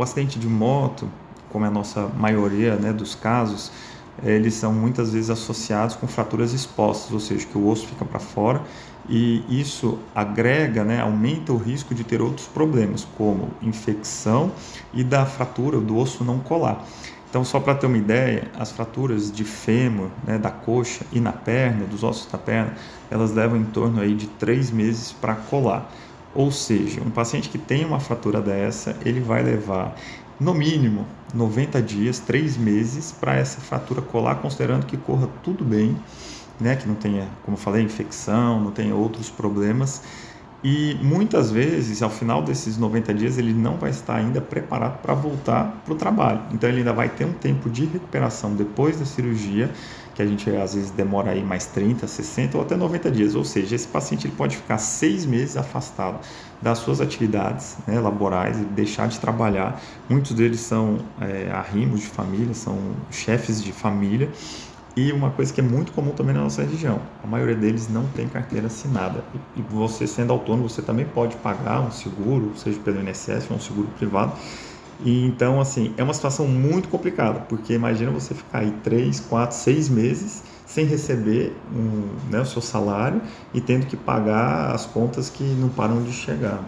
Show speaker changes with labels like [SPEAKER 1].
[SPEAKER 1] o acidente de moto, como é a nossa maioria né, dos casos, eles são muitas vezes associados com fraturas expostas, ou seja, que o osso fica para fora e isso agrega, né, aumenta o risco de ter outros problemas, como infecção e da fratura do osso não colar. Então, só para ter uma ideia, as fraturas de fêmur, né, da coxa e na perna, dos ossos da perna, elas levam em torno aí de três meses para colar. Ou seja, um paciente que tem uma fratura dessa, ele vai levar no mínimo 90 dias, 3 meses para essa fratura colar, considerando que corra tudo bem, né, que não tenha, como eu falei, infecção, não tenha outros problemas. E muitas vezes, ao final desses 90 dias, ele não vai estar ainda preparado para voltar para o trabalho. Então, ele ainda vai ter um tempo de recuperação depois da cirurgia, que a gente às vezes demora aí mais 30, 60 ou até 90 dias. Ou seja, esse paciente ele pode ficar seis meses afastado das suas atividades né, laborais e deixar de trabalhar. Muitos deles são é, arrimos de família, são chefes de família e uma coisa que é muito comum também na nossa região, a maioria deles não tem carteira assinada. E você sendo autônomo, você também pode pagar um seguro, seja pelo INSS ou um seguro privado. E então, assim, é uma situação muito complicada, porque imagina você ficar aí 3, 4, 6 meses sem receber um, né, o seu salário e tendo que pagar as contas que não param de chegar.